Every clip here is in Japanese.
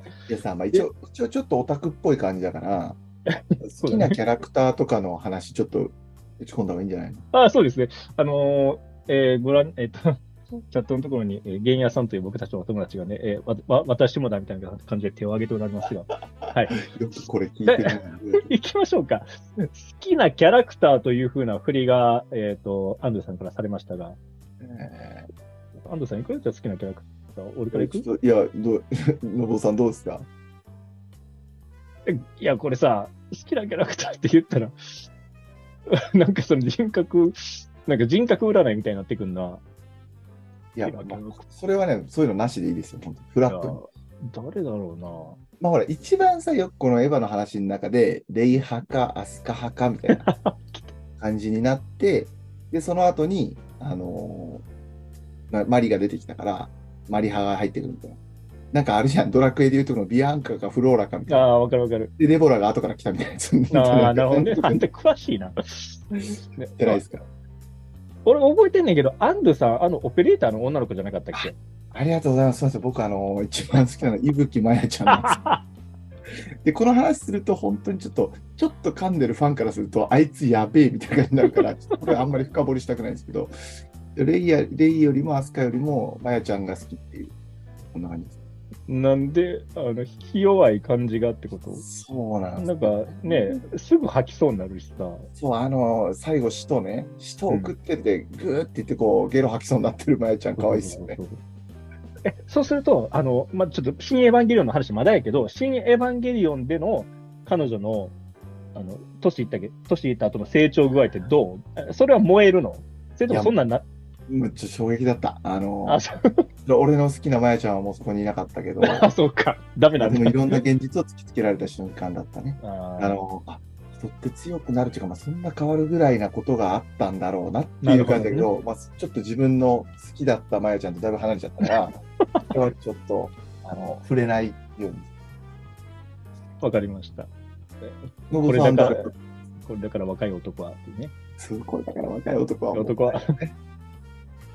はい。いやさ、まあ、一応、一応ちょっとオタクっぽい感じだから、好きなキャラクターとかの話、ちょっと打ち込んだ方がいいんじゃないの？あそうですね。あのーえーご覧、えっ、と、チャットのところに、えー、ゲンヤさんという僕たちのお友達がね、えーわ、わ、私もだみたいな感じで手を挙げておられますが、はい。よくこれ聞いてるな。行きましょうか。好きなキャラクターというふうな振りが、えっ、と、安藤さんからされましたが、え安藤さんいくらじゃあ好きなキャラクター俺からーいくいや、どう、のぼうさんどうですか？えいや、これさ、好きなキャラクターって言ったら、なんかその人格、なんか人格占いみたいになってくんな。いや、まあそれはね、そういうのなしでいいですよ、本当フラット誰だろうな。まあほら、一番さ、よくこのエヴァの話の中で、レイ派かアスカ派かみたいな 感じになって、で、その後に、あのーまマリが出てきたから、マリ派が入ってくるみたいな。なんかあるじゃん、ドラクエでいうとこのビアンカかフローラかみたいな。ああ、わかるわかる。で、デボラが後から来たみたいなやつ。ああ、なるほどね。あんた詳しいな。ねてないですか。俺覚えてんねんけど、アンドゥさん、あの、オペレーターの女の子じゃなかったっけ？ありがとうございます。すみません。僕、あの、一番好きなのは、伊吹まやちゃんなんですよ。で、この話すると、本当にちょっと、ちょっと噛んでるファンからすると、あいつやべえみたいな感じになるから、これあんまり深掘りしたくないんですけど、レイやレイよりもアスカよりも、まやちゃんが好きっていう、こんな感じです。なんで、あの、ひ弱い感じがってこと？そうなんです。なんかね、すぐ吐きそうになるしさ。そう、あの、最後、使徒ね、使徒送ってて、グーって言って、こう、ゲロ吐きそうになってるまやちゃん、かわいいですよね。そうそうそうえ、そうすると、あの、まあ、ちょっと、新エヴァンゲリオンの話まだやけど、新エヴァンゲリオンでの彼女の、あの、年いったけ、年いった後の成長具合ってどう？えそれは燃えるの？それともそんなんな、めっちゃ衝撃だった。あの、あ、そう俺の好きなまやちゃんはもうそこにいなかったけど、あそうか。ダメなんだ。でもいろんな現実を突きつけられた瞬間だったね。あーあの、あ、人って強くなるっていうか、まあ、そんな変わるぐらいなことがあったんだろうなっていう感じだけなど、まあ、ちょっと自分の好きだったまやちゃんとだいぶ離れちゃったから、それはちょっと、あの、触れないように。わかりました。のこれだから、これだから若い男はっていうね。すごい、だから若い男は。男は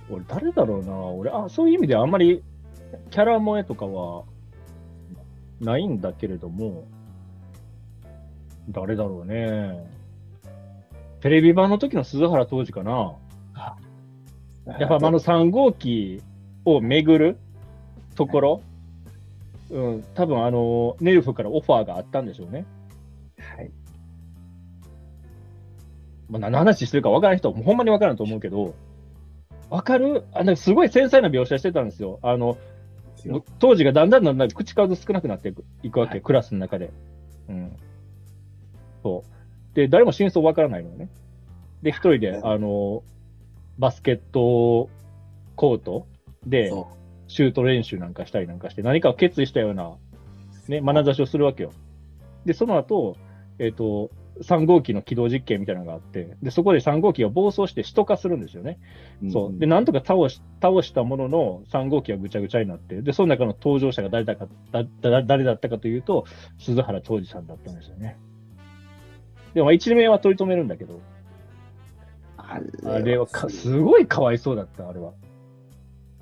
俺、誰だろうな。俺、あ、そういう意味ではあんまりキャラ萌えとかはないんだけれども、誰だろうね。テレビ版の時の鈴原当時かな。やっぱあの3号機を巡るところ、うん、多分あの、ネルフからオファーがあったんでしょうね。はい。まあ、何の話してるか分からない人は、ほんまに分からんと思うけど、分かる？あのすごい繊細な描写してたんですよ。あの、当時がだんだんだんだん口数少なくなっていくいくわけ、はいクラスの中で。うん。そう。で、誰も真相分からないのよね。で、一人で、はいあの、バスケットコートで、そシュート練習なんかしたりなんかして、何かを決意したような、ね、眼差しをするわけよ。で、その後、えっ、と、3号機の起動実験みたいなのがあって、で、そこで3号機が暴走して首都化するんですよね。う。そう。で、なんとか倒し、倒したものの3号機はぐちゃぐちゃになって、で、その中の登場者が誰だか、だ、だ誰だったかというと、鈴原長治さんだったんですよね。でも、一名は取り留めるんだけど、ああれはか、すごいかわいそうだった、あれは。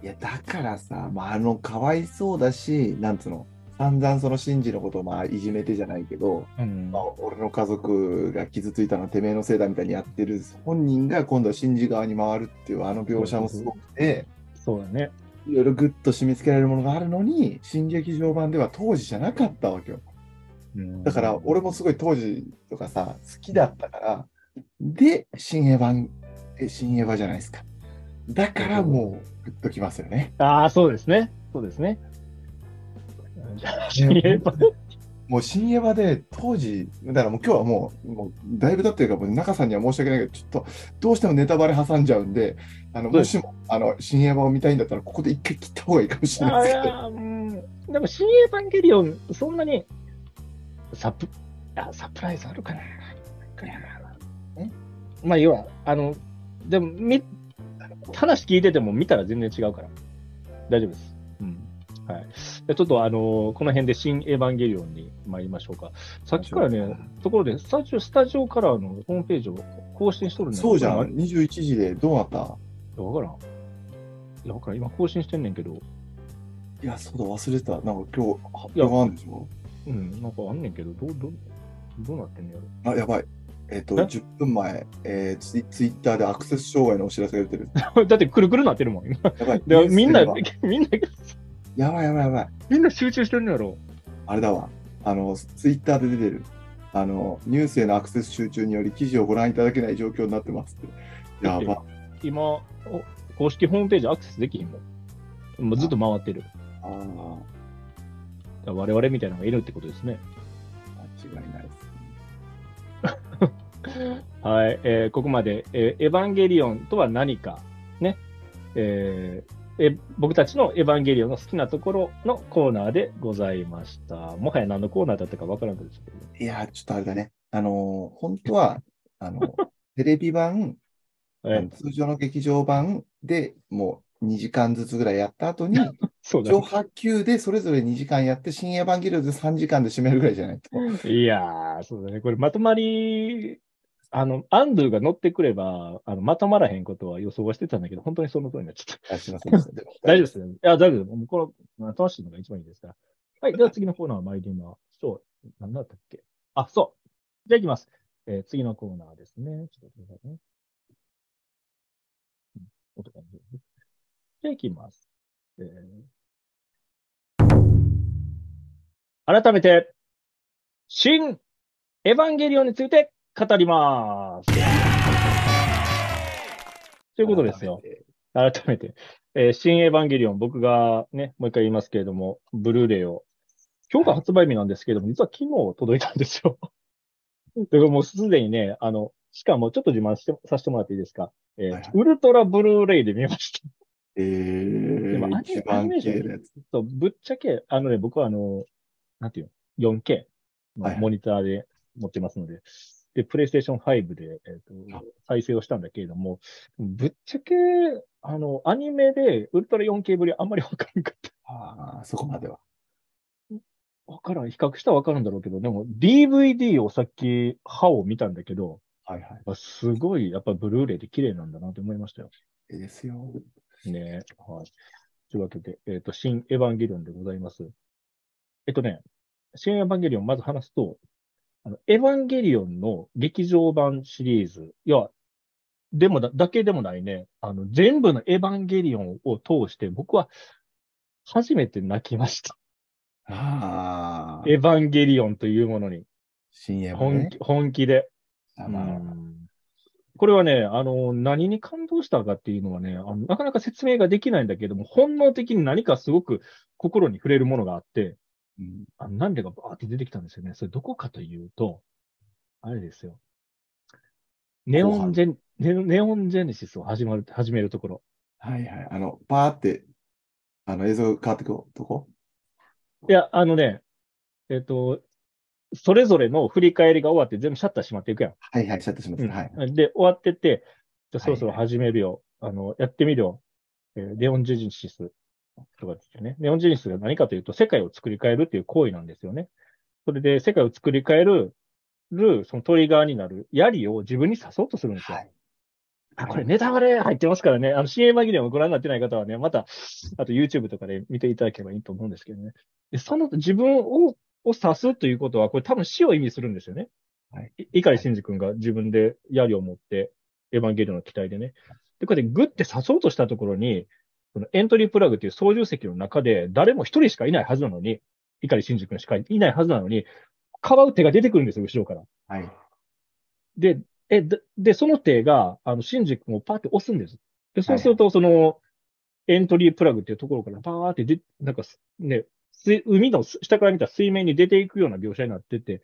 いや、だからさ、まあ、あの、かわいそうだし、なんつうの、散々そのシンジのことをまあ、いじめてじゃないけど、うんまあ、俺の家族が傷ついたのはてめえのせいだみたいにやってる本人が今度はシンジ側に回るっていうあの描写もすごくて、そうだね。いろいろグッと締め付けられるものがあるのに、新劇場版では当時じゃなかったわけよ。うんだから、俺もすごい当時とかさ、好きだったから、で、新エヴァン、え新エヴァじゃないですか。だからもう、グッときますよね。ああ、そうですね。そうですね。新エヴァもう新エヴァで当時、だからもう今日はもう、もうだいぶ経ってるから、もう中さんには申し訳ないけど、ちょっとどうしてもネタバレ挟んじゃうんで、あのもしもあの新エヴァを見たいんだったら、ここで一回切った方がいいかもしれないですけど。やうんでも、新エヴァンゲリオン、そんなにサプあサプライズあるかな。えまあ、要は、あの、でも、み、話聞いてても見たら全然違うから。大丈夫です。うん。はい。でちょっと、あのこの辺で新エヴァンゲリオンに参りましょうか。さっきからね、ところで、スタジオ、スタジオカラーのホームページを更新しとるんだそうじゃん、わ21時でどうなった？からん。いや、わからん。今更新してんねんけど、いや、そうだ、忘れてた。なんか今日、発いや表があるんでしょ？うん、なんかあんねんけど、どう、どう、どうなってんのやろ？あ、やばい。えっ、と、え？10分前、えーツイ、ツイッターでアクセス障害のお知らせが出てる。だってくるくるなってるもん、今。やばい。でみんなみんな、やばいやばいやばい。みんな集中してるんやろ。あれだわ。あの、ツイッターで出てる。あの、ニュースへのアクセス集中により記事をご覧いただけない状況になってますって。やば。今、お公式ホームページアクセスできひんもん。もうずっと回ってる。ああ、我々みたいなのがいるってことですね。間違いないです。はい、えーここまで、えーエヴァンゲリオンとは何か、ね、えーえ僕たちのエヴァンゲリオンの好きなところのコーナーでございました。もはや何のコーナーだったかわからんですけど、いやー、ちょっとあれだね。あのー本当は、あの、テレビ版、通常の劇場版でもう2時間ずつぐらいやった後に、そうだ上波級でそれぞれ2時間やって、新エヴァンゲリオンで3時間で締めるぐらいじゃないと。いやー、そうだね。これまとまり、あの、アンドゥが乗ってくれば、あの、まとまらへんことは予想はしてたんだけど、本当にその通りになっちゃった。あすいません 大丈夫ですよ。いや、大丈夫です。もうこの、まあ楽しいのが一番いいですから。はい。では次のコーナー参りましょう。何だったっけ？あ、そう。じゃあ行きます。えー次のコーナーですね。ちょっと待ってくださいね。うんじゃあ行きます。えー改めて、新エヴァンゲリオンについて語ります。ということですよ。。改めて、えー新エヴァンゲリオン、僕がね、もう一回言いますけれども、ブルーレイを、今日が発売日なんですけれども、実は昨日届いたんですよ。だからもうすでにね、あの、しかもちょっと自慢してさせてもらっていいですか？えーはいはいウルトラブルーレイで見ました。えー、でもアニ一番綺麗なやつ。そうぶっちゃけ、あのね、僕はあの、なんていうの、4K のはいはいモニターで持ってますので、で、プレイステーション5で、えーあと再生をしたんだけれども、ぶっちゃけ、あの、アニメでウルトラ 4K ぶりあんまりわからんかった。ああ、そこまでは。わからん。比較したらわかるんだろうけど、でも DVD をさっき、歯を見たんだけど、はいはい。あすごい、やっぱブルーレイで綺麗なんだなと思いましたよ。いいですよ。ねはい。というわけで、えっ、と、新エヴァンゲリオンでございます。えっとね、新エヴァンゲリオン、まず話すと、あの、エヴァンゲリオンの劇場版シリーズ、いや、でもだ、だけでもないね、あの、全部のエヴァンゲリオンを通して、僕は初めて泣きました。ああ、エヴァンゲリオンというものに、深夜もね。本気、本気で。あまあうんこれはね、あの、何に感動したかっていうのはね、あのなかなか説明ができないんだけども、本能的に何かすごく心に触れるものがあって、うんあの涙がバーって出てきたんですよね。それどこかというと、あれですよ。ネオンジェン、ネネオンジェネシスを始まる、始めるところ。はいはい。あの、バーって、あの、映像が変わってくるとこ？いや、あのね、えっ、と、それぞれの振り返りが終わって全部シャッター閉まっていくやん。はいはい、シャッターします。はい。で、終わってって、じゃあそろそろはいはい始めるよ。あの、やってみるよ。えーネオンジェネシスとかですよね。ネオンジェネシスが何かというと、世界を作り変えるっていう行為なんですよね。それで、世界を作り変える、る、そのトリガーになる槍を自分に刺そうとするんですよ。はいあ、これネタバレ入ってますからね。あの、CM 紛れをご覧になってない方はね、また、あと YouTube とかで見ていただければいいと思うんですけどね。で、その自分を、を刺すということは、これ多分死を意味するんですよね。はい。い碇シンジ君が自分で槍を持って、エヴァンゲリオンの機体でね。で、これでグッて刺そうとしたところに、そのエントリープラグっていう操縦席の中で誰も一人しかいないはずなのに、碇シンジ君しかいないはずなのに、かばう手が出てくるんですよ、後ろから。はい。で、え、で、でその手が、あの、シンジ君をパーって押すんです。で、そうすると、その、エントリープラグっていうところからパーってで、なんかす、ね、水海の下から見た水面に出ていくような描写になってて、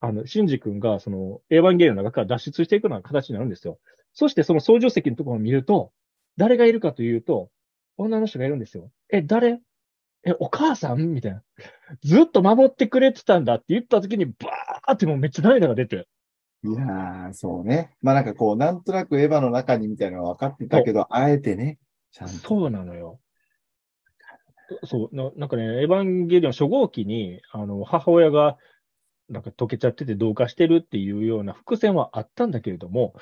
あの、シンジ君が、その、エヴァンゲリオンの中から脱出していくような形になるんですよ。そして、その操縦席のところを見ると、誰がいるかというと、女の人がいるんですよ。え、誰？え、お母さん？みたいな。ずっと守ってくれてたんだって言った時に、バーってもうめっちゃ涙が出て。いやー、そうね。まあなんかこう、なんとなくエヴァの中にみたいなのは分かってたけど、あえてね、ちゃんと。そうなのよ。そう、ななんかね、エヴァンゲリオン初号機に、あの、母親が、なんか溶けちゃってて同化してるっていうような伏線はあったんだけれども、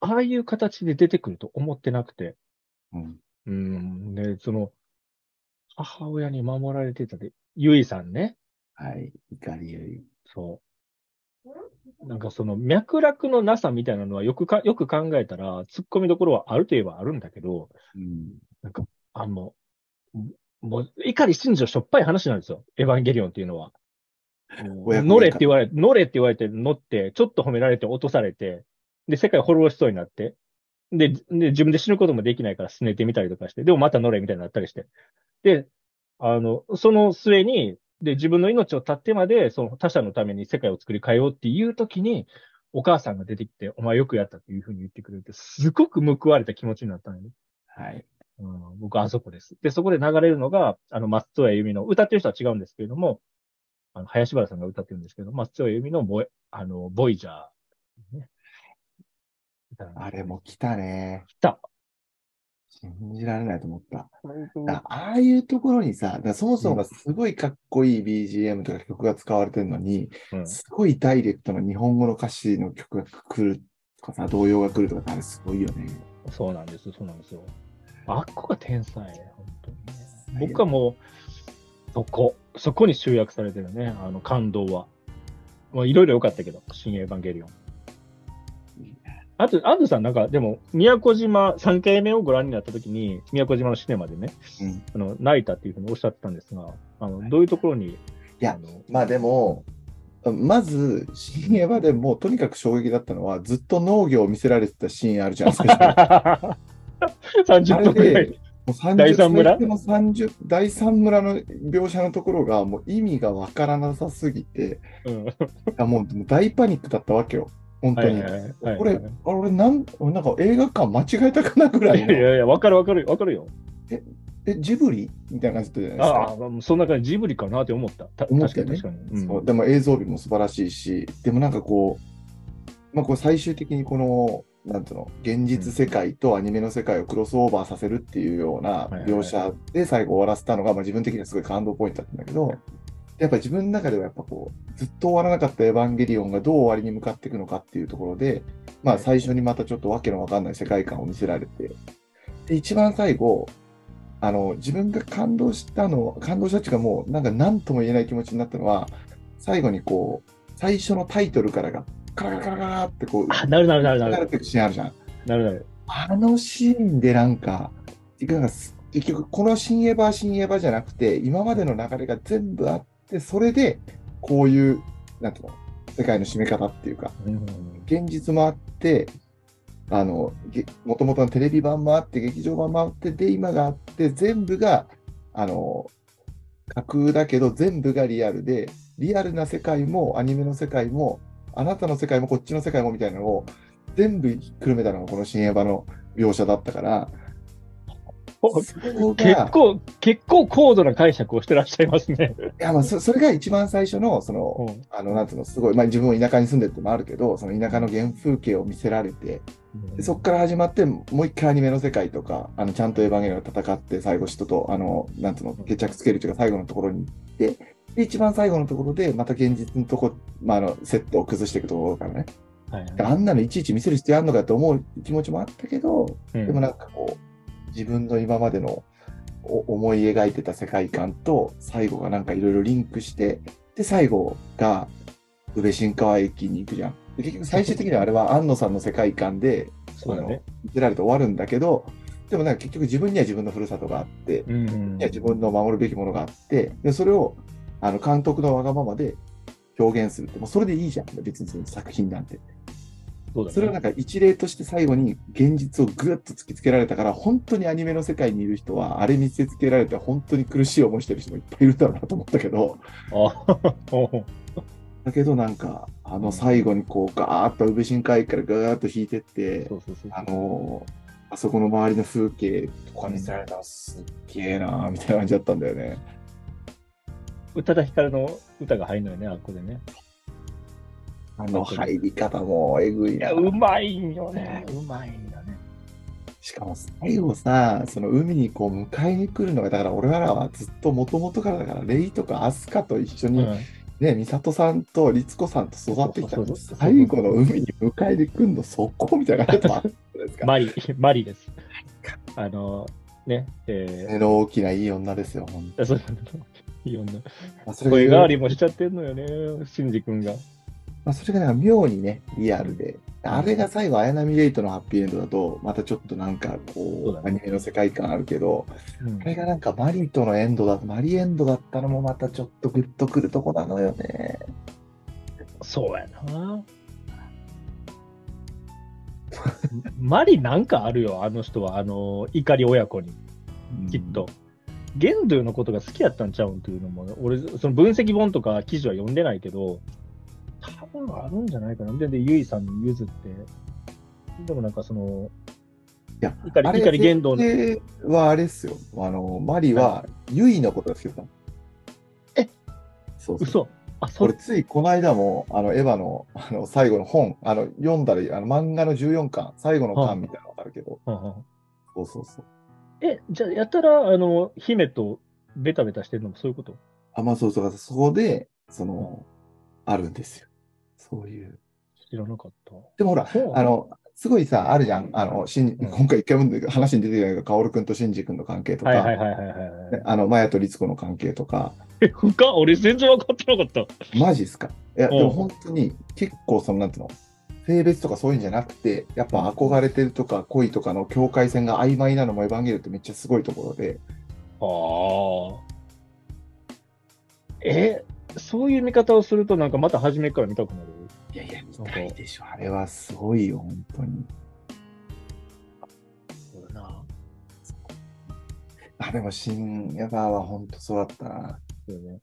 ああいう形で出てくると思ってなくて、うん。うん、で、その、母親に守られてたで、ゆいさんね。はい。怒りゆい。そう。なんかその脈絡のなさみたいなのはよくか、よく考えたら、突っ込みどころはあるといえばあるんだけど、うん。あの、もう、怒り心情しょっぱい話なんですよ。エヴァンゲリオンっていうのは。乗れって言われて、乗れって言われて乗って、ちょっと褒められて落とされて、で、世界滅ぼしそうになって、で、で、自分で死ぬこともできないから拗ねてみたりとかして、でもまた乗れみたいになったりして。で、あの、その末に、で、自分の命を絶ってまで、その他者のために世界を作り変えようっていう時に、お母さんが出てきて、お前よくやったっていうふうに言ってくれて、すごく報われた気持ちになったのね。はい。うん、僕はあそこです。で、そこで流れるのが、あの、松任谷由実の、歌ってる人は違うんですけれども、あの、林原さんが歌ってるんですけど、松任谷由実のボイ、あの、ボイジャー、ね。あれも来たね。来た。信じられないと思った。あああいうところにさ、そもそもがすごいかっこいい BGM とか曲が使われてるのに、うんすごいダイレクトな日本語の歌詞の曲が来るとかさ、童謡が来るとかあれすごいよね。そうなんです、そうなんですよ。あっこが天才、本当にね。僕はもう、そこ、そこに集約されてるね、あの、感動は。まあ、いろいろ良かったけど、新エヴァンゲリオン。あと、アンドさん、なんか、でも、宮古島、3回目をご覧になったときに、宮古島のシネマでね、うん。あの、泣いたっていうふうにおっしゃってたんですが、あの、どういうところに、いやあの、まあでも、まず、新エヴァでもうとにかく衝撃だったのは、ずっと農業を見せられてたシーンあるじゃん、最初30分。くらい。もう30第三村？の30第三村の描写のところがもう意味がわからなさすぎて、うん。もう大パニックだったわけよ、本当に。これ、あ俺なん、俺なんか映画館間違えたかなぐらいの、いやいや、わかるわかる、わかるよ。え、ジブリ？みたいな感じじゃないですか。ああ、そんな感じ、ジブリかなって思った。た思ったでも映像美も素晴らしいし、でもなんかこう、まあ、こう最終的にこの、なんていうの、現実世界とアニメの世界をクロスオーバーさせるっていうような描写で最後終わらせたのが、まあ、自分的にはすごい感動ポイントだったんだけど、やっぱ自分の中ではやっぱこう、ずっと終わらなかったエヴァンゲリオンがどう終わりに向かっていくのかっていうところで、まあ最初にまたちょっとわけのわかんない世界観を見せられて、で、一番最後、あの、自分が感動したの、感動したっていうかもう、なんか何とも言えない気持ちになったのは、最後にこう、最初のタイトルからが、カラカラカラカラってこう、あ、なるなるなるなる。流れてシーンあるじゃん。なるなる。あのシーンでなんか、結局、この新エヴァ、新エヴァじゃなくて、今までの流れが全部あって、それで、こういう、なんていうの、世界の締め方っていうか、うん。現実もあって、あの、もともとのテレビ版もあって、劇場版もあって、で、今があって、全部が、あの、架空だけど、全部がリアルで、リアルな世界も、アニメの世界も、あなたの世界も、こっちの世界もみたいなのを、全部ひっくるめたのがこの新エヴァの描写だったから、結が、構、結構高度な解釈をしてらっしゃいますね。いやまあそそれが一番最初の、その、うん。あの、なんつうの、すごい、まあ自分も田舎に住んでるってのもあるけど、その田舎の原風景を見せられて、でそこから始まって、もう一回アニメの世界とか、あのちゃんとエヴァンゲリオンが戦って、最後、人と、あの、なんつうの、決着つけるというか、最後のところに行って、で、一番最後のところで、また現実のとこ、まあ、あの、セットを崩していくところからね、はいあんなのいちいち見せる必要あるのかと思う気持ちもあったけど、うん。でもなんかこう、自分の今までのお思い描いてた世界観と、最後がなんかいろいろリンクして、で、最後が、宇部新川駅に行くじゃん。で結局最終的にはあれは安野さんの世界観で、そうだね。見せられて終わるんだけど、でもなんか結局自分には自分のふるさとがあって、うんいや自分の守るべきものがあって、でそれをあの監督のわがままで表現するって、もうそれでいいじゃん、別に作品なんて。そねそれをなんか一例として最後に現実をぐっと突きつけられたから、本当にアニメの世界にいる人は、あれ見せつけられて本当に苦しい思いしてる人もいっぱいいるだろうなと思ったけど、だけどなんか、あの最後にこうガーッと宇部新海からガーッと引いてって。あのあそこの周りの風景とか見せられたらすっげえなーみたいな感じだったんだよね。宇多田ヒカルの歌が入るのよね、あっこでね。あの入り方もえぐいなうまいんよね。うまいんだね。しかも最後さ、その海にこう迎えに来るのが、だから俺らはずっともともとからだから、レイとかアスカと一緒に、うんね、美里さんと律子さんと育ってきた最後の海に迎えに来るのそこみたいな感じだったじゃないですか。マリ、マリです。あの、ね、え目の大きないい女ですよ、ほんとー、そういい女。まあ、それ声が変わりもしちゃってんのよね、シンジ君が。まあ、それがなんか妙にね、リアルで、あれが最後、綾波レイとのハッピーエンドだと、またちょっとなんかこう、アニメの世界観あるけど、うんあれがなんかマリとのエンドだ、マリエンドだったのもまたちょっとグッとくるとこなのよね。そうやな。マリなんかあるよ、あの人は、あの、怒り親子に、きっと。ゲンドゥのことが好きやったんちゃうんっていうのも、俺、その分析本とか記事は読んでないけど、多分あるんじゃないかな。で、でゆいさんに譲って、でもなんかその、いや、怒りあれ怒り言動の、はあれっすよ。あの、マリは、ユイのことが好きだっ。え？そうそう。嘘あ、そ俺れ、ついこの間も、あの、エヴァの、あの、最後の本、あの、読んだら、あの、漫画の14巻、最後の巻みたいなのがあるけど、そうそうそう。え、じゃあ、やったら、あの、姫とベタベタしてるのもそういうこと？あ、まあそうそう、そこで、その、あるんですよ。そういう。知らなかった。でもほら、あの、すごいさ、あるじゃん。あの、しんうん今回一回も話に出てないけど、カオルくんとシンジ君の関係とか、はいはいはいはいはいはい。あの、マヤとリツコの関係とか、え、深っ俺全然分かってなかった。マジっすか？いや、うんでも本当に結構その、なんていうの、性別とかそういうんじゃなくて、やっぱ憧れてるとか恋とかの境界線が曖昧なのもエヴァンゲリオンってめっちゃすごいところで、ああ。え、そういう見方をすると、なんかまた初めから見たくなる。いやいや、見たいでしょ。あれはすごいよ、本当に。そうだな。あ、でも、新エヴァは本当そうだったな。そうね。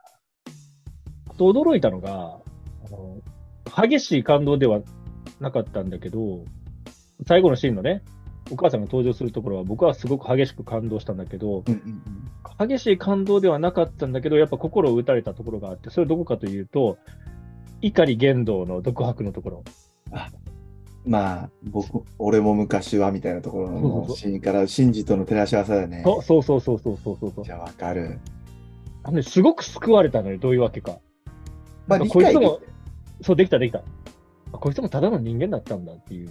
あと驚いたのが、あの、激しい感動ではなかったんだけど、最後のシーンのね、お母さんが登場するところは僕はすごく激しく感動したんだけど、うんうん激しい感動ではなかったんだけど、やっぱ心を打たれたところがあって、それはどこかというと、怒言動の独白のところ。うん。まあ、僕、俺も昔はみたいなところのシーンから、シンジとの照らし合わせだよね。そうそうそうそうそうそうそうじゃあ、わかる。あのね。すごく救われたのよ、どういうわけか。まあ、こいつも、そう、できたできた。あこいつもただの人間だったんだっていう。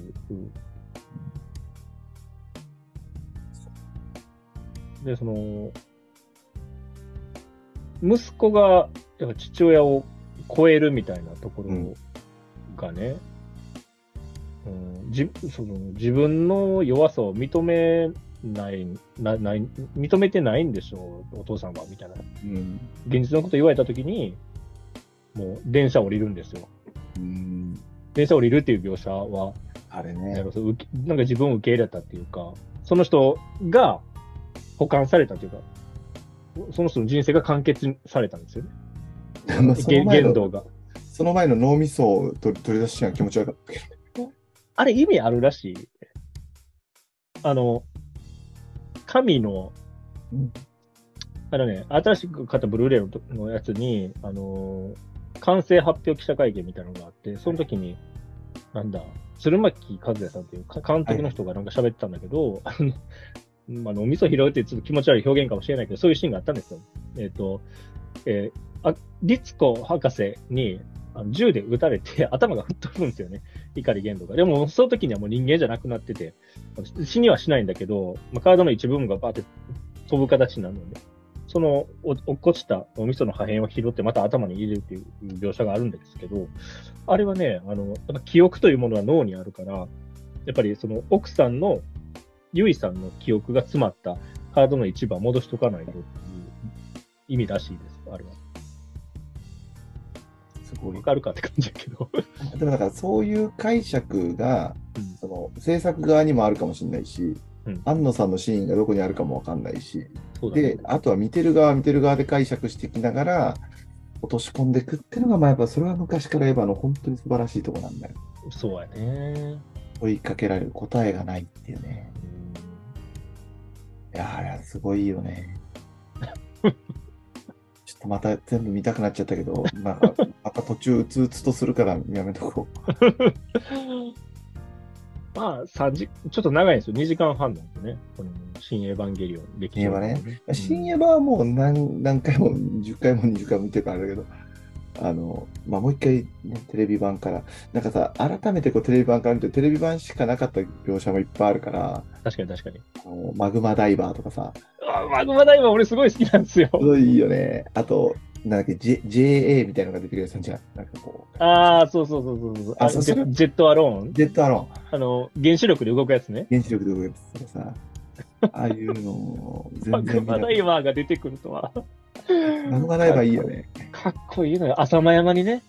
で、その、息子が、やっぱ父親を超えるみたいなところがね、うんじその自分の弱さを認めないなない、認めてないんでしょう、お父さんは、みたいな。うん。現実のこと言われたときに、もう電車降りるんですよ。うん。電車降りるっていう描写は、あれね。なんか自分を受け入れたっていうか、その人が保管されたというか、その人の人生が完結されたんですよね。まあその前の言動が。その前の脳みそを取り出しが気持ち悪かったけど。あれ意味あるらしい。あの、神の、うんあのね、新しく買ったブルーレイのやつに、あのー完成発表記者会見みたいなのがあって、その時に、なんだ、鶴巻和也さんっていうか監督の人がなんか喋ってたんだけど、あの、まあ、脳みそ拾うってちょっと気持ち悪い表現かもしれないけど、そういうシーンがあったんですよ。えっ、と、えーあ、律子博士にあの銃で撃たれて頭が吹っ飛ぶんですよね。怒り言動が。でも、その時にはもう人間じゃなくなってて、死にはしないんだけど、まあ、体の一部分がバーって飛ぶ形になるので、その落っこちたお味噌の破片を拾ってまた頭に入れるっていう描写があるんですけど、あれはね、あの、やっぱ記憶というものは脳にあるから、やっぱりその奥さんの、ゆいさんの記憶が詰まったカードの一部は戻しとかないとっていう意味らしいです、あれは。すごいわ。かるかって感じだけど。でもだからそういう解釈が、うんその制作側にもあるかもしれないし、うん安野さんのシーンがどこにあるかもわかんないし、ねで、あとは見てる側は見てる側で解釈していきながら、落とし込んでいくっていうのが、まあやっぱそれは昔からエヴァの本当に素晴らしいところなんだよ。そうやね。問いかけられる答えがないっていうね。いやーあれはすごいよね。ちょっとまた全部見たくなっちゃったけど、なんかまた途中うつうつとするからやめとこう。まあ、3時、ちょっと長いんですよ。2時間半なんでね。この新エヴァンゲリオン歴史ね新エヴァはもう何何回も10回も20回も見てるからあれだけど、あの、まあ、もう一回、ね、テレビ版から、なんかさ、改めてこうテレビ版から見て、テレビ版しかなかった描写もいっぱいあるから、確かに確かに。あのマグマダイバーとかさ、あマグマダイバー俺すごい好きなんですよ。すごいいいよね。あと、なんだっけ、J、JA みたいなのが出てくるやつじゃん。なんかこう、ああ、そうそうそうそうそう。あそうそれジェジェットアローン？ジェットアロあの、原子力で動くやつね。ーン、原子力で動くやつとかさ、ああいうの全然見なかっマダイバーが出てくるとは。た。マグマダイバーいいよね。かっこいいのよ。浅間山にね。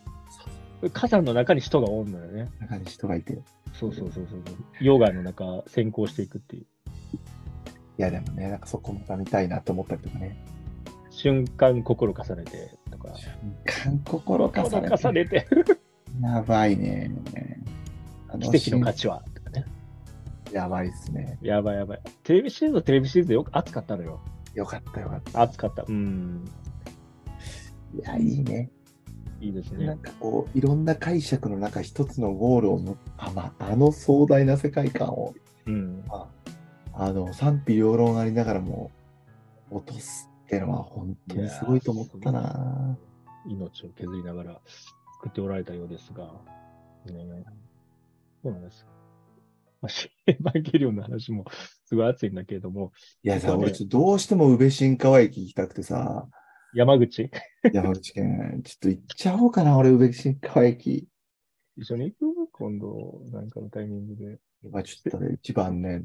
火山の中に人がおんのよね。中に人がいて。いそうそうそうそう。溶岩の中、先行していくっていう。や、でもね、なんかそこまた見たいなと思ったりとかね。瞬間心重ねてとか。瞬間心重心ねて。重ねて。やばいね。あの奇跡の価値は。とかね。やばいっすね。やばいやばい。テレビシリーズはテレビシリーズでよく熱かったのよ。よかったよかった。熱かった。うん。いや、いいね。いいですね。なんかこう、いろんな解釈の中、一つのゴールをもあ,、まあ、あの壮大な世界観を、うん。まあ、あの賛否両論ありながらも落とすっていうのは本当にすごいと思ったな。命を削りながら作っておられたようですが。ね、そうなんです。エヴァンゲリオンの話もすごい熱いんだけれども、いやさ、俺ちょっとどうしても宇部新川駅行きたくてさ、山口、山口県、ちょっと行っちゃおうかな、俺宇部新川駅。一緒に行く？今度、なんかのタイミングで。今ちょっとね、一番ね、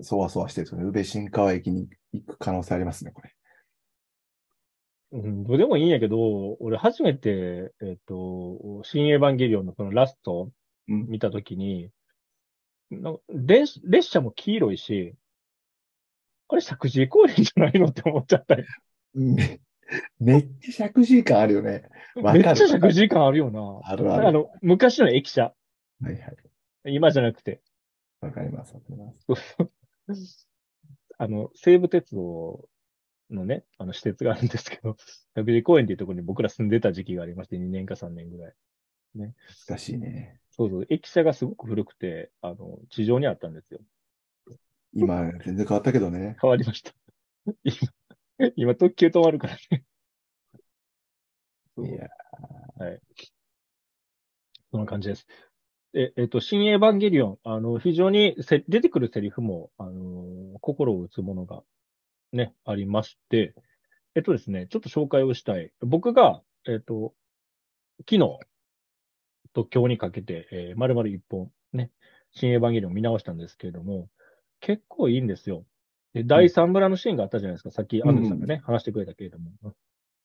そわそわしてる。宇部新川駅に行く可能性ありますね、これ。うん、どうでもいいんやけど、俺初めて、えっ、と、新エヴァンゲリオンのこのラストうん見たときに、なんか列列車も黄色いし、あれ、石神井公園じゃないのって思っちゃったよ。めめっちゃ石神井感あるよね。めっちゃ石神井感あるよな。あるある。あの、昔の駅舎。はいはい。今じゃなくて。わかります、わかります。あの、西武鉄道のね、あの施設があるんですけど、石神井公園っていうところに僕ら住んでた時期がありまして、2年か3年ぐらい。難しいね。そうそう、駅舎がすごく古くて、あの、地上にあったんですよ。今、全然変わったけどね。変わりました。今、今特急止まるからね。いや、そんな感じです。え、えっと、新エヴァンゲリオン、あの、非常にせ出てくるセリフも、あの、心を打つものが、ね、ありまして、えっとですね、ちょっと紹介をしたい。僕が、えっと、昨日と今日にかけて、えー、丸々一本、ね、新エヴァンゲリオン見直したんですけれども、結構いいんですよ。で、第三村のシーンがあったじゃないですか。さっき、アンドゥさんがね、話してくれたけれども、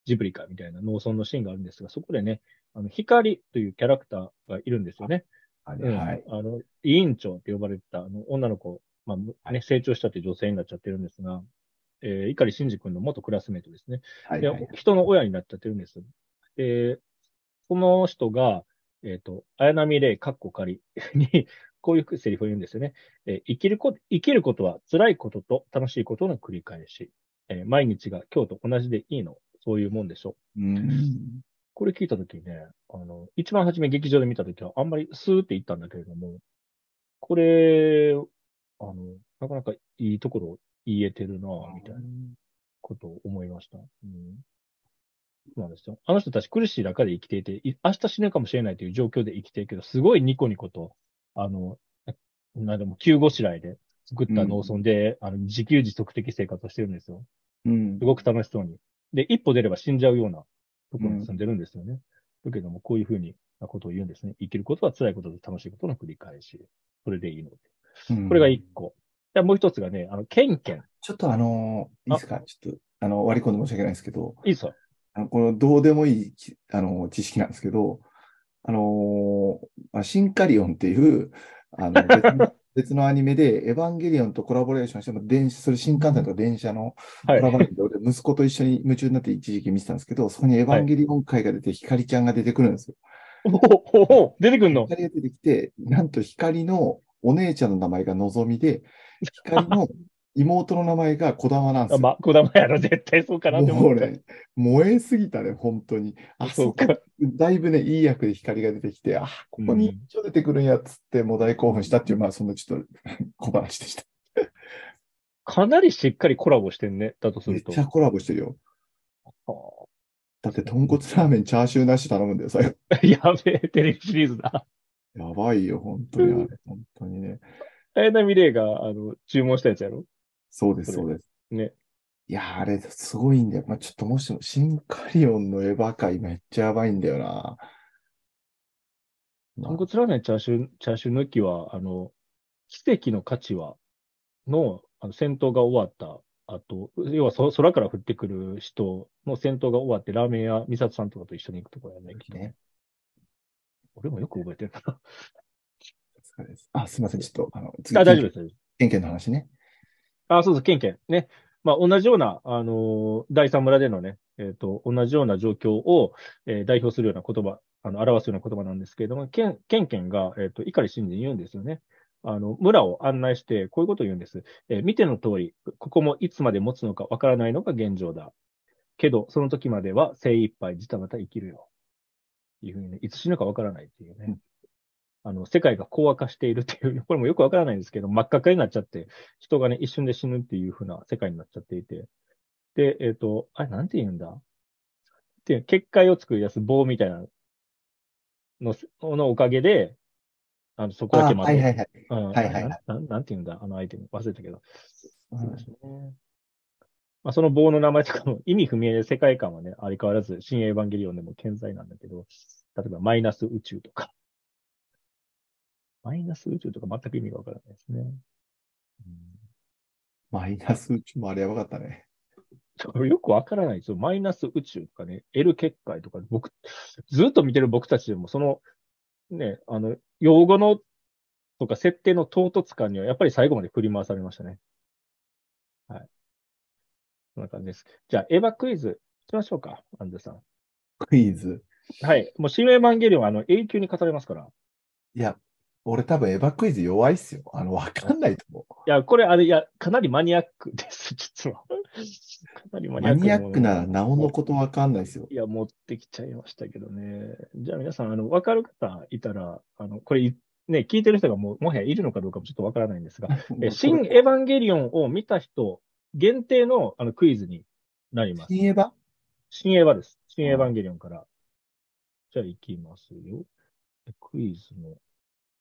ジブリかみたいな農村のシーンがあるんですが、そこでね、あの、光というキャラクターがいるんですよね。はい、うんはい。あの、委員長って呼ばれてた、あの、女の子、まあ、ね、成長したって女性になっちゃってるんですが、えー、碇シンジ君の元クラスメートですね。ではいはい、人の親になっちゃってるんです。で、その人が、えっ、と、綾波レイ、カッコ仮 に、こういうセリフを言うんですよね。えー生きるこ、生きることは辛いことと楽しいことの繰り返し。えー毎日が今日と同じでいいの。そういうもんでしょ。うん。これ聞いたときにね、あの、一番初め劇場で見たときはあんまりスーって言ったんだけれども、これ、あの、なかなかいいところを言えてるなぁみたいなことを思いました。うん。そうなんですよ。あの人たち苦しい中で生きていて、い明日死ぬかもしれないという状況で生きているけど、すごいニコニコと、あの、なんでも急ごしらえで作った農村で、あの、自給自足的生活をしてるんですよ。うんす。ごく楽しそうに。で、一歩出れば死んじゃうようなところに住んでるんですよね。だけども、こういうふうになことを言うんですね。生きることは辛いことと楽しいことの繰り返し。それでいいので。うんこれが一個。でもう一つがね、あの、ケンケン。ちょっとあのー、いいですか？ちょっと、あの、割り込んで申し訳ないですけど、いいっすよ。あのこのどうでもいいき、あの、知識なんですけど、あのシンカリオンっていう、あの、別の 別のアニメで、エヴァンゲリオンとコラボレーションしても、電車、それ新幹線とか電車のコはい。ラボレーションで、俺息子と一緒に夢中になって一時期見てたんですけど、そこにエヴァンゲリオン会が出て、光ちゃんが出てくるんですよ。おおおお出てくんの？光が出てきて、なんと光のお姉ちゃんの名前がのぞみで、光の妹の名前が小玉なんですよ。あまあ、小玉やろ、絶対そうかなって思った。ね、燃えすぎたね、本当に。あそそうこか。だいぶね、いい役で光が出てきて、あ、ここに一応出てくるんやっつって、もう大興奮したっていう、まあ、そんなちょっと 小話でした。かなりしっかりコラボしてんね。だとすると。めっちゃコラボしてるよ。はだって、豚骨ラーメン、チャーシューなし頼むんだよ、最後。やべえ、テレビシリーズだ。やばいよ、本当にあれ。本当にね。綾波レイが、あの、注文したやつやろ？そうです、そうです。ね。いやー、あれ、すごいんだよ。まあ、ちょっともしも、シンカリオンのエヴァ界めっちゃやばいんだよな。まあ豚骨ラーメンチャーシュー、チャーシュー抜きは、あの、奇跡の価値は、の、あの戦闘が終わった後、要はそ空から降ってくる人の戦闘が終わって、ラーメン屋、美里さんとかと一緒に行くところやね、ね。ね俺もよく覚えてるな。あ、すみません。ちょっと、あの、次あ、大丈夫です。大丈夫ですケンケンの話ね。あ、そうそう、ケンケン。ね。まあ、同じような、あのー第三村でのね、えっ、と、同じような状況を、えー代表するような言葉、あの、表すような言葉なんですけれども、ケン、ケンケンが、えっ、と、碇信に言うんですよね。あの、村を案内して、こういうことを言うんです。え見ての通り、ここもいつまで持つのかわからないのが現状だ。けど、その時までは精一杯ジタバタ生きるよ。いうふうにね、いつ死ぬかわからないっていうね。うんあの、世界が講和化しているっていう、これもよくわからないんですけど、真っ赤っかになっちゃって、人がね、一瞬で死ぬっていう風な世界になっちゃっていて。で、えっ、と、あれ、なんて言うんだ？っていう、結界を作り出す棒みたいなの、のおかげで、あの、そこだあ、けまで。はいはいはい。うんはいはいはいななんなんて言うんだ？あのアイテム。忘れたけど。うんそうですね。まあ、その棒の名前とかも 意味不明で世界観はね、あり変わらず、新エヴァンゲリオンでも健在なんだけど、例えばマイナス宇宙とか。マイナス宇宙とか全く意味がわからないですね。マイナス宇宙もあれやばかったね。うん、よくわからないですよ。マイナス宇宙とかね、L 結界とか、僕、ずっと見てる僕たちでも、その、ね、あの、用語の、とか設定の唐突感には、やっぱり最後まで振り回されましたね。はい。そんな感じです。じゃあ、エヴァクイズ、いきましょうか、アンデさん。クイズ。はい。もう、新エヴァンゲリオンは、あの、永久に語れますから。いや、俺多分エヴァクイズ弱いっすよ。あの、わかんないと思いや、これ、あれ、いや、かなりマニアックです、実は。かなりマう。ニアックマニアックならなおのことわかんないっすよ。いや、持ってきちゃいましたけどね。じゃあ皆さん、あの、わかる方いたら、あの、これい、ね、聞いてる人がもう、もはやいるのかどうかもちょっとわからないんですが、え新エヴァンゲリオンを見た人限定のあのクイズになります。新エヴァ？新エヴァです。新エヴァンゲリオンから。じゃあ行きますよ。クイズの、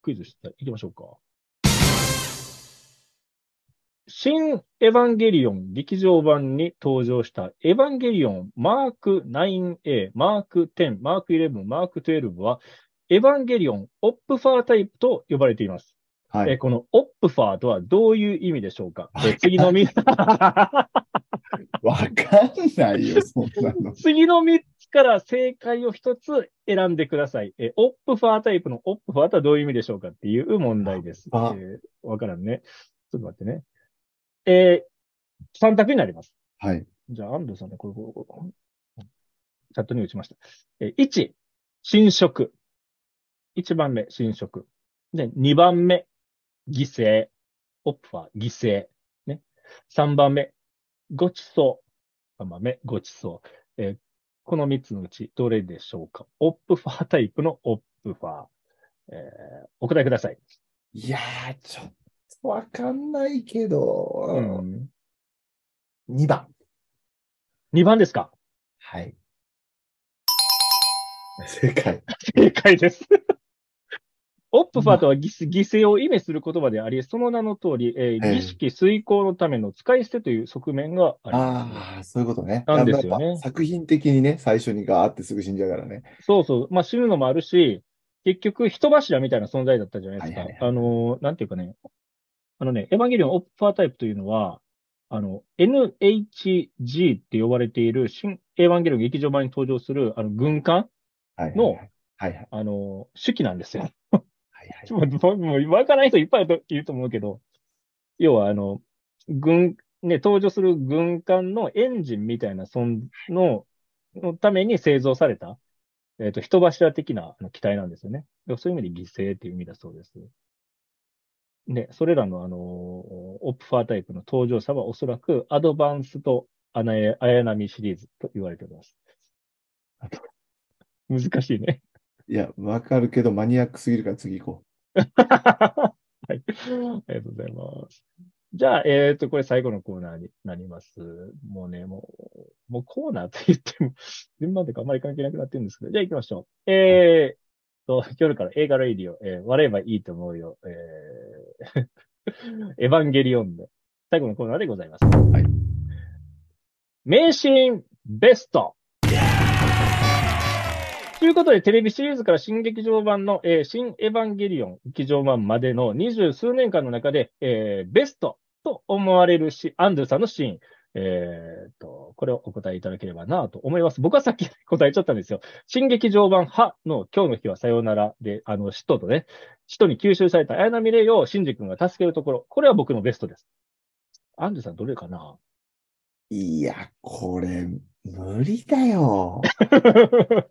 クイズして、行きましょうか。新エヴァンゲリオン劇場版に登場したエヴァンゲリオンマーク 9A、マーク10、マーク11、マーク12は、エヴァンゲリオンオップファータイプと呼ばれています。はい。えこのオップファーとはどういう意味でしょうか？次のみ、わかんないよ、そんなの。次の3つから正解を1つ選んでください。えオップファータイプのオップファーとはどういう意味でしょうかっていう問題です。えあーわからんね。ちょっと待ってね。えー、3択になります。はい。じゃあ、安藤さんね、これ、これ、これチャットに打ちました。えー、1、侵食。1番目、侵食。で、2番目、犠牲。オップファー、犠牲。ね。3番目、ごちそう。3番目、ごちそう。えーこの3つのうち、どれでしょうか？オップファータイプのオップファー。えーお答えください。いやー、ちょっとわかんないけど、うん、2番。2番ですか？はい。正解。正解です。オップファーとは犠牲を意味する言葉であり、その名の通り、えーええ儀式遂行のための使い捨てという側面があります。ああ、そういうことね。なんですよね作品的にね、最初にガーってすぐ死んじゃうからね。そうそう。まあ死ぬのもあるし、結局人柱みたいな存在だったじゃないですか。はいはいはいあのー、なんていうかね。あのね、エヴァンゲリオンオップファータイプというのは、あの、NHG って呼ばれている新エヴァンゲリオン劇場版に登場する、あの、軍艦のはい。はいはい。あのー、手記なんですよ。はいはいもう、わからない人いっぱいいると思うけど、要は、あの、軍、ね、登場する軍艦のエンジンみたいな、その、のために製造された、えっ、と、人柱的な機体なんですよね。そういう意味で犠牲っていう意味だそうです。で、それらの、あの、オプファータイプの登場者はおそらくアドバンスとアナエ、綾波シリーズと言われております。難しいね。いや、わかるけど、マニアックすぎるから次行こ はい。ありがとうございます。じゃあ、えっ、と、これ最後のコーナーになります。もうね、もう、もうコーナーって言っても、順番とかあんまり関係なくなってるんですけど、じゃあ行きましょう。えー、と、夜から映画レイディオ、えー、笑えばいいと思うよ、えー、エヴァンゲリオンで、最後のコーナーでございます。はい。名シーンベストということで、テレビシリーズから新劇場版の、えー、新エヴァンゲリオン劇場版までの二十数年間の中で、えー、ベストと思われるし、アンドゥさんのシーン、えー、と、これをお答えいただければなと思います。僕はさっき答えちゃったんですよ。新劇場版派の今日の日はさようならで、あの、使徒とね、使徒に吸収された綾波レイをシンジ君が助けるところ、これは僕のベストです。アンドゥさんどれかな？いや、これ、無理だよ。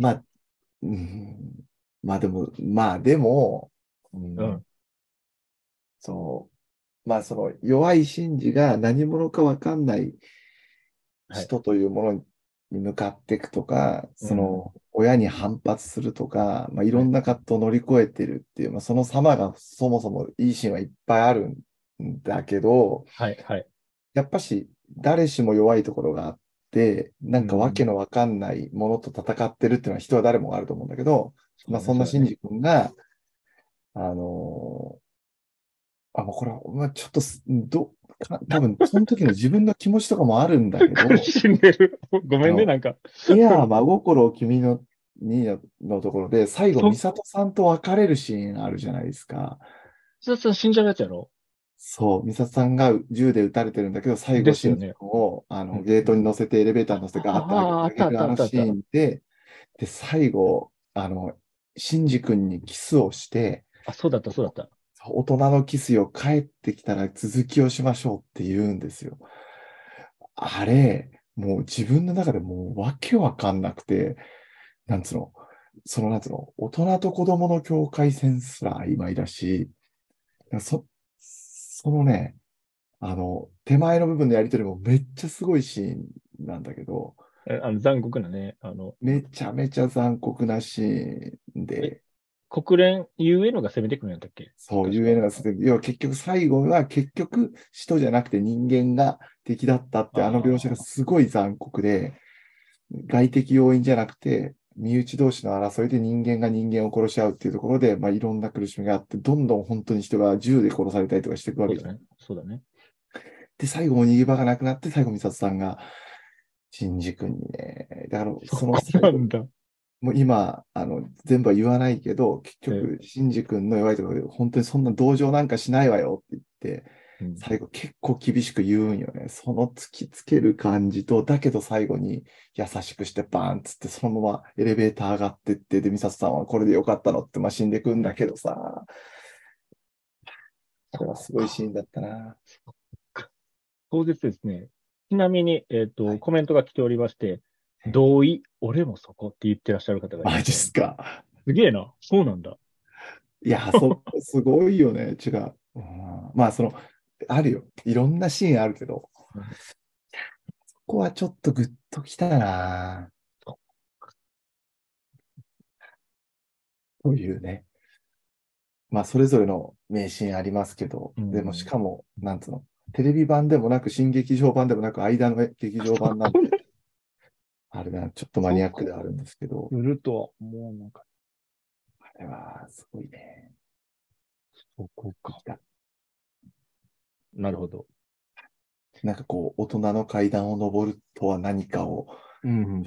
まあ、うん、まあでも、まあでも、うん、うん、そう、まあその弱い神事が何者かわかんない人というものに向かっていくとか、はい、その親に反発するとか、うん、まあいろんな葛藤を乗り越えてるっていう、まあその様がそもそもいいシーンはいっぱいあるんだけど、はいはい。やっぱし誰しも弱いところがあっ、なんかわけのわかんないものと戦ってるっていうのは人は誰もあると思うんだけど、まあそんなシンジ君が、あのー、あ、もうこれは、まあ、ちょっと、ど、多分その時の自分の気持ちとかもあるんだけど。苦しんでる。ごめんね、なんか。いや、真心を君の、にのところで、最後、美里さんと別れるシーンあるじゃないですか。美里さん死んじゃうやつやろ？そう、美里さんが銃で撃たれてるんだけど、最後、シンジ君を、あのゲートに乗せて、エレベーターに乗せてガーッと上げてあのシーンで、で、最後、あの、シンジ君にキスをして、あ、そうだった、そうだった。大人のキスよ、帰ってきたら続きをしましょうって言うんですよ。あれ、もう自分の中でもうわけわかんなくて、なんつうの、そのなんつうの、大人と子供の境界線すら曖昧だし、そそのね、あの、手前の部分のやりとりもめっちゃすごいシーンなんだけど、えあの残酷なね、あの、めちゃめちゃ残酷なシーンで、国連 UN が攻めてくるんやったっけ？そう、UN が攻めて要は結局最後は結局人じゃなくて人間が敵だったってあの描写がすごい残酷で、外的要因じゃなくて、身内同士の争いで人間が人間を殺し合うっていうところで、まあ、いろんな苦しみがあって、どんどん本当に人が銃で殺されたりとかしていくわけじゃない。そうだね。で、最後、逃げ場がなくなって、最後、美里さんが、新宿にね、だから、そのもう今、あの、全部は言わないけど、結局、新宿君の弱いところで、本当にそんな同情なんかしないわよって言って、最後結構厳しく言うんよね。その突きつける感じと、だけど最後に優しくしてバーンっつって、そのままエレベーター上がってって、で、ミサスさんはこれでよかったのって、まあ、死んでくんだけどさ、これはすごいシーンだったな。当日ですね。ちなみに、えっ、ー、と、はい、コメントが来ておりまして、同意、俺もそこって言ってらっしゃる方がいます。マジっすか。すげえな。そうなんだ。いや、そ、すごいよね。違う。まあ、その、あるよ。いろんなシーンあるけど、そこはちょっとグッときたなというね。まあ、それぞれの名シーンありますけど、うん、でもしかも、なんつうの、テレビ版でもなく、新劇場版でもなく、間の劇場版なんで、あれな、ちょっとマニアックではあるんですけど。すると、もうなんか。あれは、すごいね。そこか。なるほど。なんかこう、大人の階段を登るとは何かを、うんうんうん、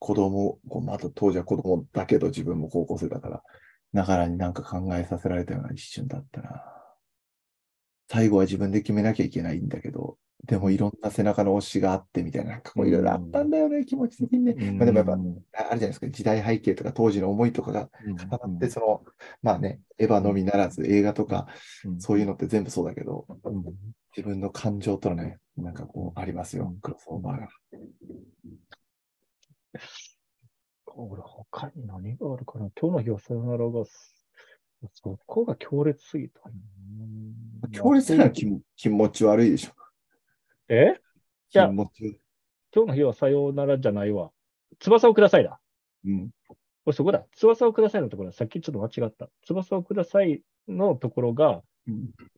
子供、また当時は子供だけど自分も高校生だから、ながらになんか考えさせられたような一瞬だったな。最後は自分で決めなきゃいけないんだけど、でもいろんな背中の押しがあってみたいな、なんかこういろいろあったんだよね、うん、気持ち的にね。うん、まあ、でもやっぱ、あるじゃないですか、時代背景とか当時の思いとかが重なって、その、まあね、エヴァのみならず映画とか、そういうのって全部そうだけど、自分の感情とのね、なんかこう、ありますよ、クロスオーバーが。俺、他に何があるかな？今日の日はさよならが、そこが強烈すぎた。強烈な気気持ち悪いでしょ。え？じゃあ、今日の日はさようならじゃないわ。翼をくださいだ。うん。そこだ。翼をくださいのところさっきちょっと間違った。翼をくださいのところが、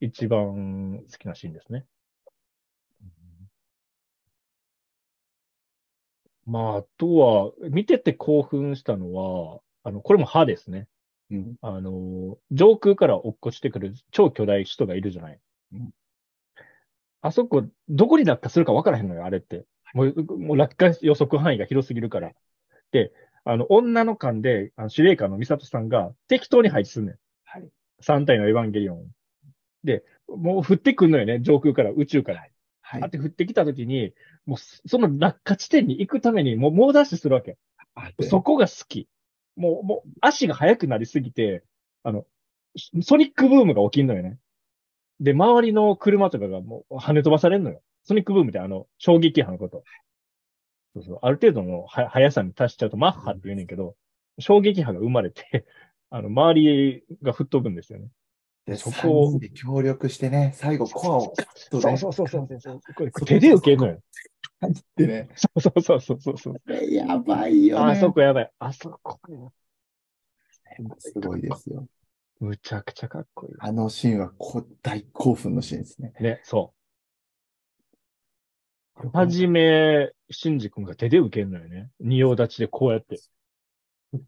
一番好きなシーンですね。まあ、あとは、見てて興奮したのは、あの、これも歯ですね。うん。あの、上空から落っこちてくる超巨大首都がいるじゃない。うんあそこ、どこに落下するか分からへんのよ、あれって。もう、もう落下予測範囲が広すぎるから。で、あの、女の間で、あの司令官の美里さんが適当に配置すんねん。はい。3体のエヴァンゲリオンを。で、もう降ってくんのよね、上空から、宇宙から。はい。あって降ってきた時に、もうその落下地点に行くために、もう猛ダッシュするわけ。あそこが好き。もう、もう、足が速くなりすぎて、あの、ソニックブームが起きんのよね。で、周りの車とかがもう跳ね飛ばされんのよ。ソニックブームってあの、衝撃波のこと。そうそう。ある程度のは速さに達しちゃうとマッハって言うねんけど、衝撃波が生まれて、あの、周りが吹っ飛ぶんですよね。で、そそこを協力してね、最後コアをガッとね、そうそうそうそう手で受けるのよ。感じてね、そうそうそうそうそうそう。やばいよね。あそこやばい。あそこ。すごいですよ。むちゃくちゃかっこいあのシーンはこ大興奮のシーンですね。い。ね、そう。はじめ、シンジ君が手で受けるのよね。仁王立ちでこうやって。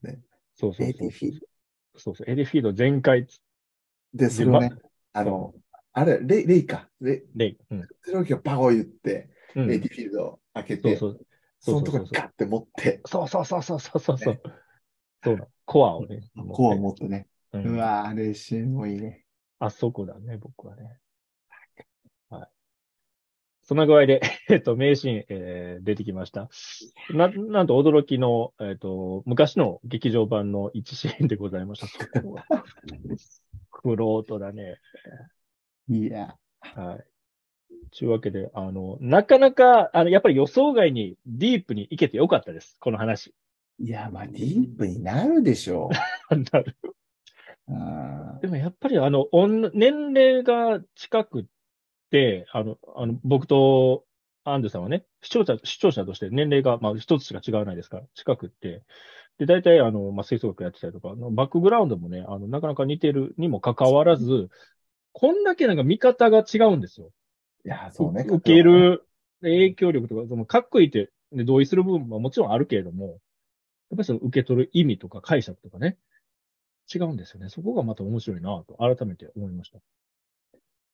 ねそうそうそうエディフィー。そうそう。エディフィード全開、で、それをねま、あの、あれ、レイレイか。レイ、レイ。うん。それをバゴ言って、うんエディフィールドを開けて、そうそう。そのところにガッて持って、そうそうそうそうそうそうそうコアをね。コアを持ってね。ううんわぁ、あれシーンもいいね。あそこだね、僕はね。はい。そんな具合で、えっと、名シーン、えー出てきました。な、なんと驚きの、えっと、昔の劇場版の一シーンでございました。そこはクロートだね。いや。はい。というわけで、あの、なかなか、あの、やっぱり予想外にディープに行けてよかったです。この話。いや、まあ、ディープになるでしょ なるでもやっぱりあの、女年齢が近くって、あの、あの、僕とアンドゥさんはね、視聴者、視聴者として年齢が、まあ一つしか違わないですから、近くって。で、大体あの、まあ吹奏楽やってたりとか、バックグラウンドもね、あの、なかなか似てるにもかかわらず、こんだけなんか見方が違うんですよ。いや、そうね。受ける影響力とか、そのかっこいいって、ね、同意する部分はもちろんあるけれども、やっぱりその受け取る意味とか解釈とかね、違うんですよね。そこがまた面白いなと改めて思いました。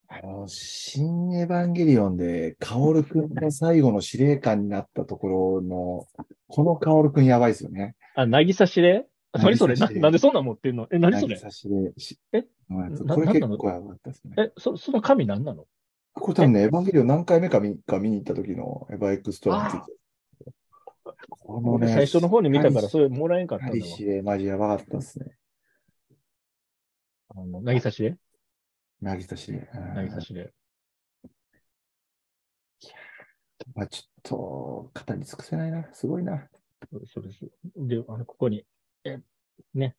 あの、新エヴァンゲリオンで、カオルくんが最後の司令官になったところの、このカオルくんやばいですよね。あ、なぎさしで何それ？ななんでそんなん持ってんの？え、何それ？渚司令しえこれ結構やばかったですね。え、そ、その神何なの？これ多分ね、エヴァンゲリオン何回目か見か見に行った時のエヴァエクストラについて。このね、最初の方に見たから、しそれもらえんかったん司令マジやばかったですね。あの、なぎさしで？渚司令。うんなぎさしで。まあちょっと、語り尽くせないな。すごいな。そうです。で、あの、ここに、え、ね。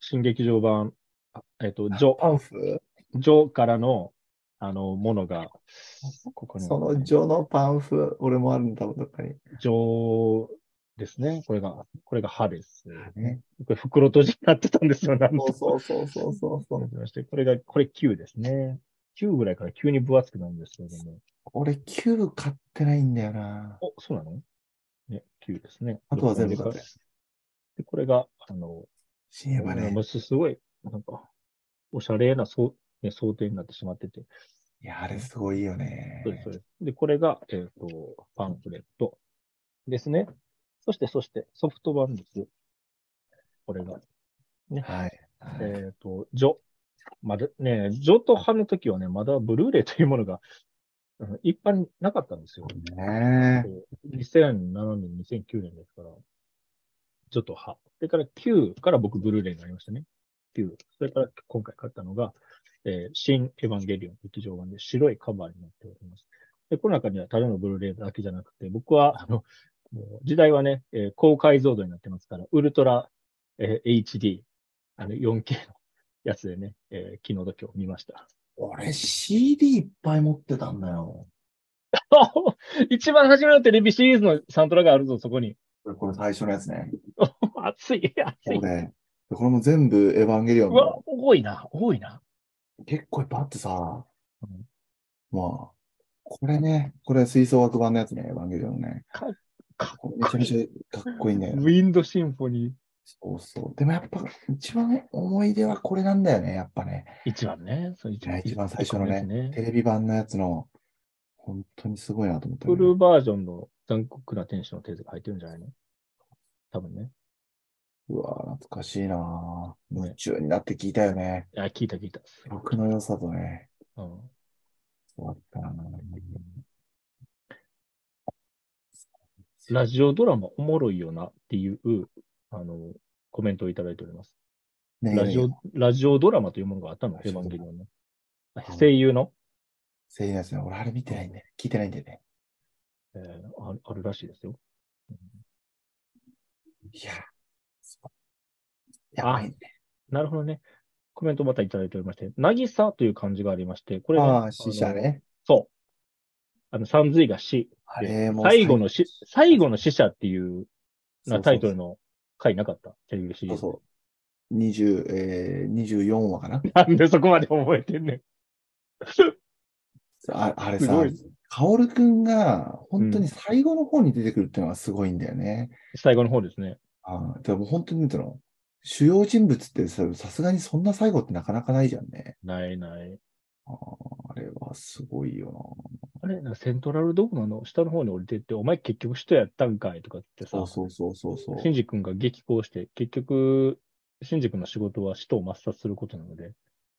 新劇場版、あえっと、ジョ、パンフ？ジョからの、あの、ものが、ここに、そのジョのパンフ、俺もあるんだ、どっかに。ジョですね。これが、これが歯です。ね、これ袋閉じになってたんですよ。なんとそうそうそうそうそう。これが、これ9ですね。9ぐらいから急に分厚くなるんですけれども。俺、9買ってないんだよな。お、そうなの？ね、9ですね。あとは全部買って。で、これが、あの、すすごい、なんか、おしゃれなそう、ね、想定になってしまってて。いや、あれすごいよね。そうです、そうです。で、これが、えっ、と、パンフレットですね。そして、そして、ソフト版です。これが。ね。はい。えっ、と、ジョ。まだ、ね、ジョとハの時はね、まだブルーレイというものが、うん一般になかったんですよ。ね2007年、2009年ですから、ジョとハ。それから9から僕ブルーレイになりましたね。9。それから今回買ったのが、えー新エヴァンゲリオン劇場版で白いカバーになっております。で、この中にはただのブルーレイだけじゃなくて、僕は、あの、もう時代はね、えー高解像度になってますから、ウルトラ、えー HD、あの 4K のやつでね、えー昨日と今日見ました。俺 CD いっぱい持ってたんだよ。一番初めのテレビシリーズのサントラがあるぞ、そこに。これこれ最初のやつね。熱い、熱い。これ、これも全部エヴァンゲリオンうわの、多いな、多いな。結構いっぱいあってさ、うんまあ、これね、これ吹奏楽版のやつね、エヴァンゲリオンね。かっめちゃめちゃかっこいいんだよ。ウィンドシンフォニー。そうそう。でもやっぱ一番思い出はこれなんだよね、やっぱね。一番ね。そう一ね一番最初のねですテレビ版のやつの、本当にすごいなと思った、フルバージョンの残酷な天使のテーゼが入ってるんじゃないの？多分ね。うわ懐かしいな夢中になって聞いたよね。いや、聞いた聞いた。曲の良さとね、うん。終わったなラジオドラマおもろいよなっていう、あの、コメントをいただいております。ねラジオ、ラジオドラマというものがあったの、エヴァンゲリオン声優の、声優のやつね。俺あれ見てないんで、聞いてないんでね。えーあるあるらしいですよ。いや、そうやばいね。なるほどね。コメントまたいただいておりまして、なぎさという漢字がありまして、これね、ああ、死者ね。そう。あの、三髄が死。最後の死、最後の死者っていうなタイトルの回なかった？テレビシリーズ。そうそう。20、えー、24話かな？なんでそこまで覚えてんねん。ああれさカオルくんが本当に最後の方に出てくるっていうのがすごいんだよね。最後の方ですね。ああでも本当に、の主要人物ってささすがにそんな最後ってなかなかないじゃんね。ないない。あああれはすごいよあれ、セントラルドームの下の方に降りてって、お前結局人やったんかいとかってな。さ、そうそうそうそうそう。シンジ君が激高して、結局、シンジ君の仕事は死と抹殺することなので、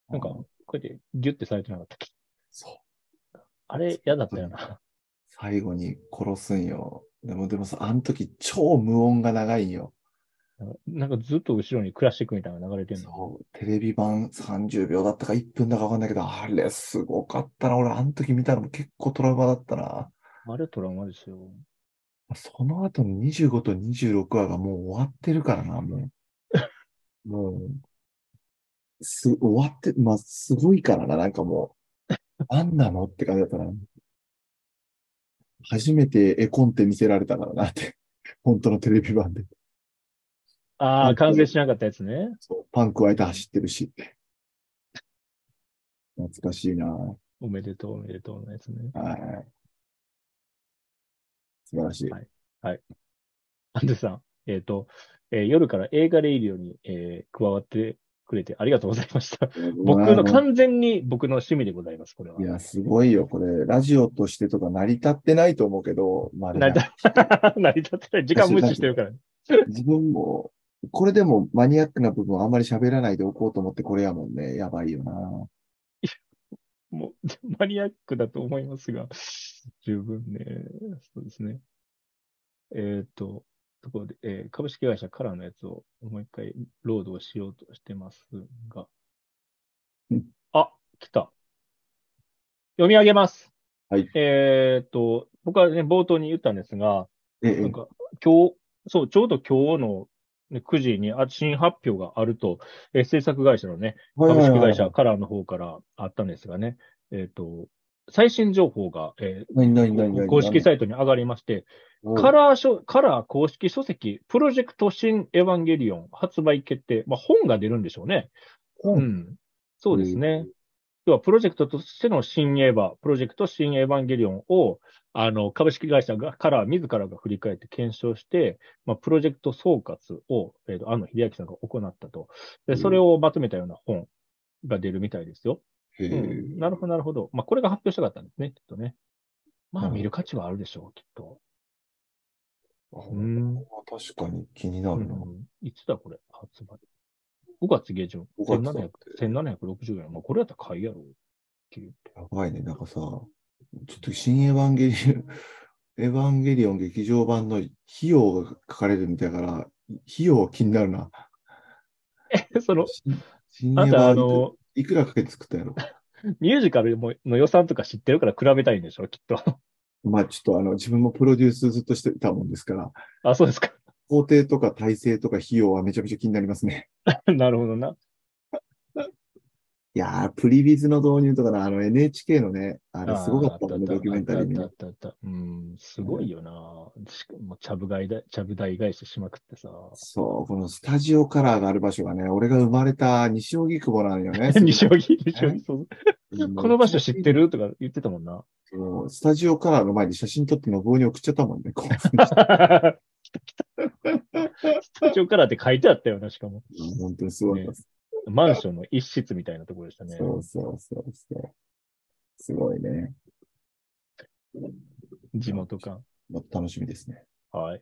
なんか、こうやってギュッてされてなかったっけ？そう。あれ、嫌だったよな。最後に殺すんよ。でも、でもさ、あの時超無音が長いんよ。なんかずっと後ろにクラシックみたいなのが流れてるの？そう、テレビ版30秒だったか1分だかわかんないけど、あれすごかったな。俺、あの時見たのも結構トラウマだったな。あれトラウマですよ。その後の25と26話がもう終わってるからな、もう。もう、す、終わって、まあ、すごいからな、なんかもう。何なのって感じだったな。初めて絵コンテ見せられたからなって。本当のテレビ版で。ああ、うん完成しなかったやつね。そう、パン加えて走ってるし。懐かしいな。はおめでとう、おめでとうのやつね。い。素晴らしい。はいアンデさん、えっ、と、えー夜から映画レイディオに、えー加わってくれてありがとうございました。僕の完全に僕の趣味でございます、これは。いや、すごいよ、これ。ラジオとしてとか成り立ってないと思うけど、まあ、成り立 成り立ってない。時間無視してるから。自分も、これでもマニアックな部分はあんまり喋らないでおこうと思ってこれやもんね。やばいよな。もう、マニアックだと思いますが、十分ね。そうですね。えっ、と、ところで、えー株式会社カラーのやつをもう一回ロードをしようとしてますがうん。あ、来た。読み上げます。はい。えっ、と、僕はね、冒頭に言ったんですが、え、えなんか、今日、そう、ちょうど今日の、ね、9時にあ新発表があると、えー制作会社のね、株式会社カラーの方からあったんですがね、えっ、と、最新情報が、えー公式サイトに上がりまして、おカラー書、カラー公式書籍、プロジェクト新エヴァンゲリオン発売決定。まあ、本が出るんでしょうね。本うん。そうですね。要は、プロジェクトとしての新エヴァ、プロジェクト新エヴァンゲリオンを、あの、株式会社が、カラー自らが振り返って検証して、まあ、プロジェクト総括を、えっ、と、安野秀明さんが行ったと。で、それをまとめたような本が出るみたいですよ。へうん。ーなるほど、なるほど。まあ、これが発表したかったんですね、きっとね。まあ、うん見る価値はあるでしょう、きっと。あん確かに気になるな。うんいつだ、これ、発売。5月下旬。5月だ1700って1760円。まあ、これやったら買いやろうっていう。やばいね。なんかさ、ちょっと新エヴァンゲリオン、エヴァンゲリオン劇場版の費用が書かれるみたいだから、費用気になるな。その、新エヴァンあの、いくらかけて作ったやろ？ミュージカルもの予算とか知ってるから比べたいんでしょ、きっと。まあちょっとあの自分もプロデュースずっとしてたもんですから、あ、そうですか。工程とか体制とか費用はめちゃめちゃ気になりますね。なるほどな。いやー、プリビズの導入とかな、あの NHK のね、あれすごかったもんね、ドキュメンタリーにねあったあった。うん、すごいよな。しかも、ちゃぶ台だ、ちゃぶ台返ししまくってさ。そう、このスタジオカラーがある場所がね、俺が生まれた西荻窪なのよね。西荻、西荻、そう。この場所知ってる？とか言ってたもんな。そうスタジオカラーの前に写真撮っての棒に送っちゃったもんね。スタジオカラーって書いてあったよな、しかも。本当にすごいです。マンションの一室みたいなところでしたね。そうそうそうそう。すごいね。地元感。楽しみですね。はい。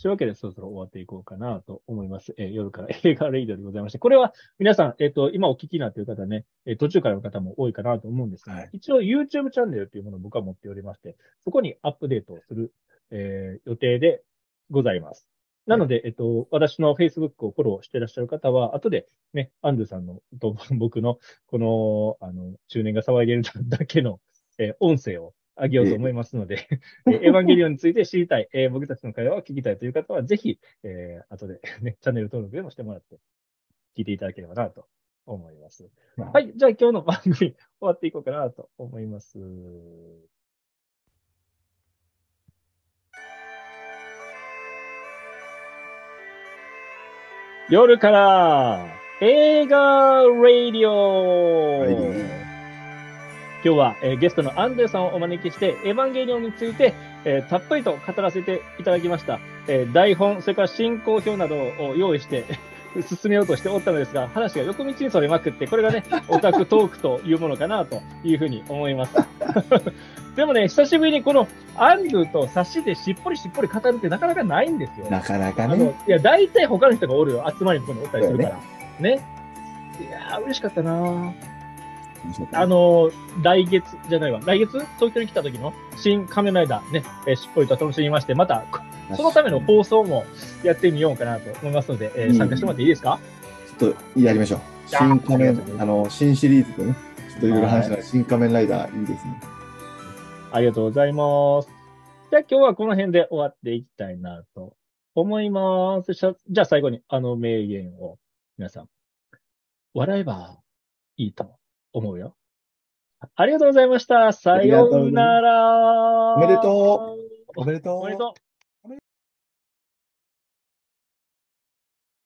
というわけで、そろそろ終わっていこうかなと思います。えー夜から映画レイドでございまして、これは皆さん、えっ、と、今お聞きになっている方ね、えー途中からの方も多いかなと思うんですが、はい一応 YouTube チャンネルというものを僕は持っておりまして、そこにアップデートをする、えー予定でございます。なので、えっと、私の Facebook をフォローしていらっしゃる方は、後でね、アンドゥさんのと 僕の、この、あの、中年が騒いでいるだ けの、えー音声を上げようと思いますので、え ーエヴァンゲリオンについて知りたい、えー僕たちの会話を聞きたいという方は、ぜひ、えー後でね、チャンネル登録でもしてもらって、聞いていただければなと思います。ははい、じゃあ今日の番組終わっていこうかなと思います。夜から映画ラディオ今日は、えーゲストのアンデさんをお招きして、エヴァンゲリオンについて、えーたっぷりと語らせていただきました。えー台本、それから進行表などを用意して、進めようとしておったのですが、話が横道にそれまくって、これがね、オタクトークというものかなというふうに思います。でもね、久しぶりにこのアンドゥと差しでしっぽりしっぽり語るってなかなかないんですよ。なかなかね。いや、大体他の人がおるよ。集まりにおったりするから。ね。いやー、嬉しかったなあの、来月じゃないわ。来月東京に来た時の新仮面ライダーね、えーしっぽりと楽しみまして、また、そのための放送もやってみようかなと思いますので、えー参加してもらっていいですか？ちょっとやりましょう。新仮面あの、新シリーズでね、ちょっといろいろ話しながら新仮面ライダーいいですね。ありがとうございます。じゃあ今日はこの辺で終わっていきたいなと思います。じゃあ最後にあの名言を皆さん、笑えばいいと思うよ。ありがとうございました。さようなら。おめでとう。おめでとう。おめでとう。